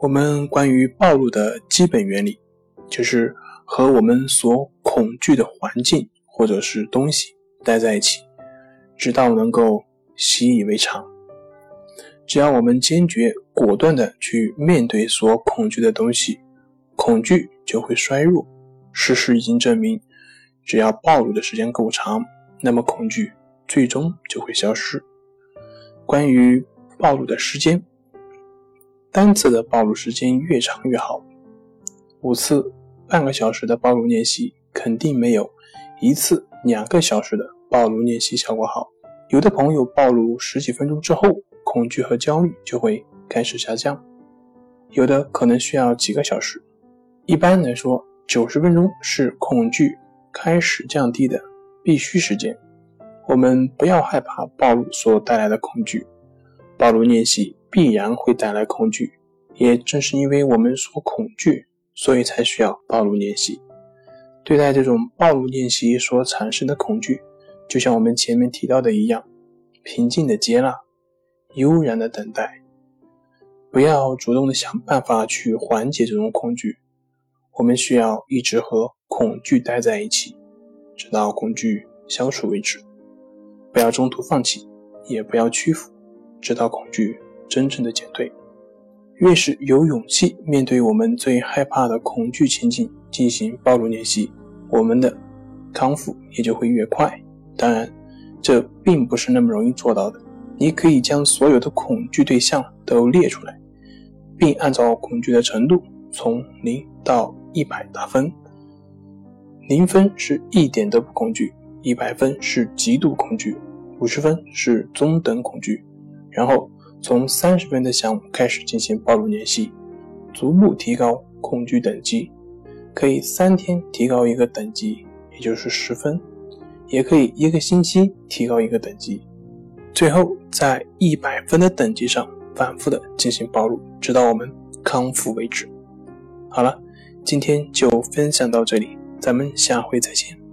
我们关于暴露的基本原理，就是和我们所恐惧的环境或者是东西待在一起，直到能够习以为常。只要我们坚决果断的去面对所恐惧的东西，恐惧就会衰弱。事实已经证明。只要暴露的时间够长，那么恐惧最终就会消失。关于暴露的时间，单次的暴露时间越长越好。五次半个小时的暴露练习肯定没有一次两个小时的暴露练习效果好。有的朋友暴露十几分钟之后，恐惧和焦虑就会开始下降；有的可能需要几个小时。一般来说，九十分钟是恐惧。开始降低的必须时间，我们不要害怕暴露所带来的恐惧。暴露练习必然会带来恐惧，也正是因为我们所恐惧，所以才需要暴露练习。对待这种暴露练习所产生的恐惧，就像我们前面提到的一样，平静的接纳，悠然的等待，不要主动的想办法去缓解这种恐惧。我们需要一直和恐惧待在一起，直到恐惧消除为止。不要中途放弃，也不要屈服，直到恐惧真正的减退。越是有勇气面对我们最害怕的恐惧情境进行暴露练习，我们的康复也就会越快。当然，这并不是那么容易做到的。你可以将所有的恐惧对象都列出来，并按照恐惧的程度从零到。一百打分，零分是一点都不恐惧，一百分是极度恐惧，五十分是中等恐惧。然后从三十分的项目开始进行暴露练习，逐步提高恐惧等级。可以三天提高一个等级，也就是十分；也可以一个星期提高一个等级。最后在一百分的等级上反复的进行暴露，直到我们康复为止。好了。今天就分享到这里，咱们下回再见。